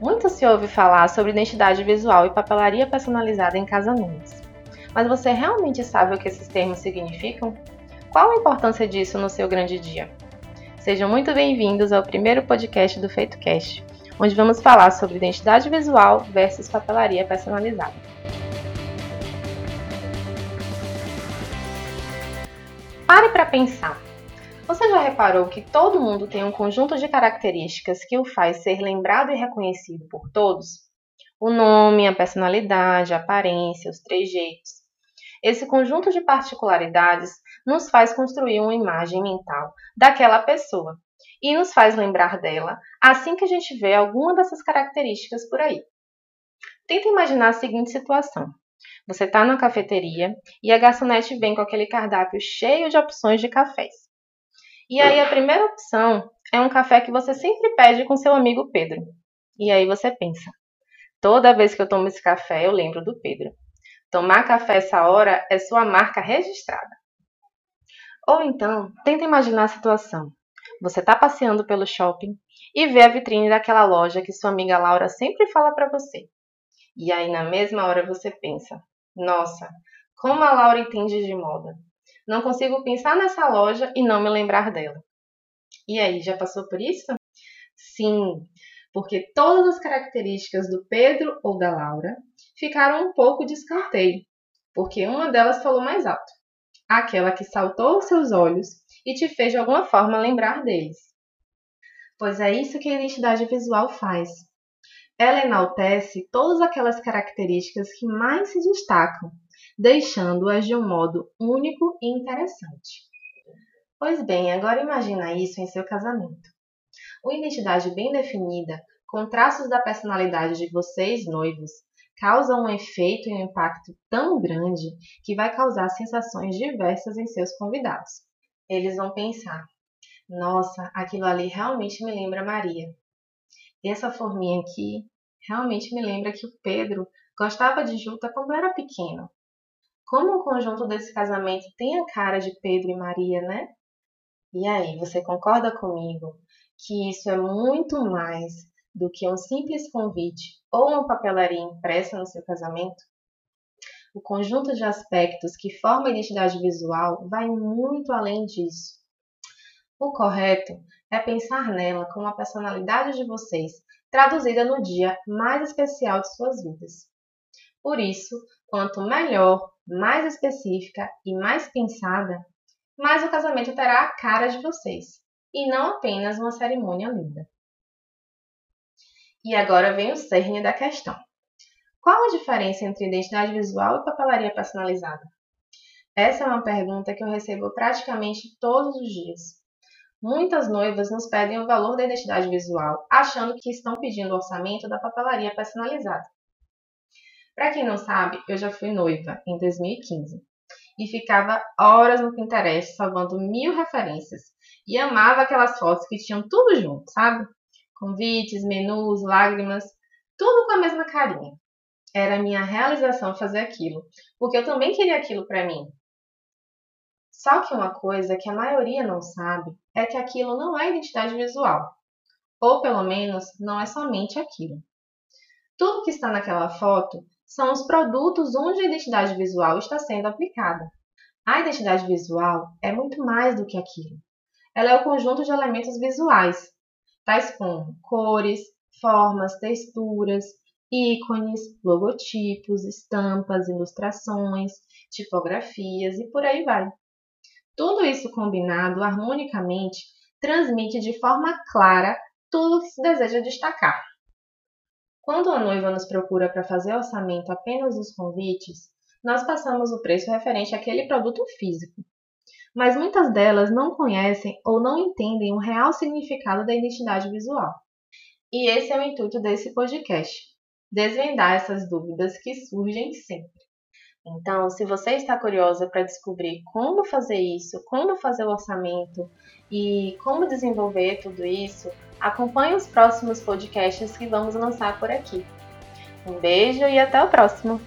Muito se ouve falar sobre identidade visual e papelaria personalizada em casamentos. Mas você realmente sabe o que esses termos significam? Qual a importância disso no seu grande dia? Sejam muito bem-vindos ao primeiro podcast do FeitoCast, onde vamos falar sobre identidade visual versus papelaria personalizada. Pare para pensar. Você já reparou que todo mundo tem um conjunto de características que o faz ser lembrado e reconhecido por todos? O nome, a personalidade, a aparência, os trejeitos. Esse conjunto de particularidades nos faz construir uma imagem mental daquela pessoa e nos faz lembrar dela assim que a gente vê alguma dessas características por aí. Tenta imaginar a seguinte situação. Você está na cafeteria e a garçonete vem com aquele cardápio cheio de opções de cafés. E aí a primeira opção é um café que você sempre pede com seu amigo Pedro. E aí você pensa: toda vez que eu tomo esse café, eu lembro do Pedro. Tomar café essa hora é sua marca registrada. Ou então, tenta imaginar a situação. Você está passeando pelo shopping e vê a vitrine daquela loja que sua amiga Laura sempre fala para você. E aí na mesma hora você pensa: nossa, como a Laura entende de moda. Não consigo pensar nessa loja e não me lembrar dela. E aí, já passou por isso? Sim, porque todas as características do Pedro ou da Laura ficaram um pouco de escanteio, porque uma delas falou mais alto. Aquela que saltou seus olhos e te fez de alguma forma lembrar deles. Pois é isso que a identidade visual faz. Ela enaltece todas aquelas características que mais se destacam deixando-as de um modo único e interessante. Pois bem, agora imagina isso em seu casamento. Uma identidade bem definida, com traços da personalidade de vocês noivos, causa um efeito e um impacto tão grande que vai causar sensações diversas em seus convidados. Eles vão pensar: nossa, aquilo ali realmente me lembra Maria. E essa forminha aqui realmente me lembra que o Pedro gostava de Juta quando era pequeno. Como o conjunto desse casamento tem a cara de Pedro e Maria, né? E aí, você concorda comigo que isso é muito mais do que um simples convite ou uma papelaria impressa no seu casamento? O conjunto de aspectos que forma a identidade visual vai muito além disso. O correto é pensar nela como a personalidade de vocês traduzida no dia mais especial de suas vidas. Por isso, quanto melhor mais específica e mais pensada, mais o casamento terá a cara de vocês, e não apenas uma cerimônia linda. E agora vem o cerne da questão. Qual a diferença entre identidade visual e papelaria personalizada? Essa é uma pergunta que eu recebo praticamente todos os dias. Muitas noivas nos pedem o valor da identidade visual, achando que estão pedindo o orçamento da papelaria personalizada. Para quem não sabe, eu já fui noiva em 2015 e ficava horas no Pinterest salvando mil referências e amava aquelas fotos que tinham tudo junto, sabe? Convites, menus, lágrimas, tudo com a mesma carinha. Era minha realização fazer aquilo, porque eu também queria aquilo para mim. Só que uma coisa que a maioria não sabe é que aquilo não é identidade visual, ou pelo menos não é somente aquilo. Tudo que está naquela foto são os produtos onde a identidade visual está sendo aplicada. A identidade visual é muito mais do que aquilo. Ela é o conjunto de elementos visuais, tais como cores, formas, texturas, ícones, logotipos, estampas, ilustrações, tipografias e por aí vai. Tudo isso combinado harmonicamente transmite de forma clara tudo o que se deseja destacar. Quando a noiva nos procura para fazer orçamento apenas dos convites, nós passamos o preço referente àquele produto físico. Mas muitas delas não conhecem ou não entendem o real significado da identidade visual. E esse é o intuito desse podcast: desvendar essas dúvidas que surgem sempre. Então, se você está curiosa para descobrir como fazer isso, como fazer o orçamento e como desenvolver tudo isso, acompanhe os próximos podcasts que vamos lançar por aqui. Um beijo e até o próximo!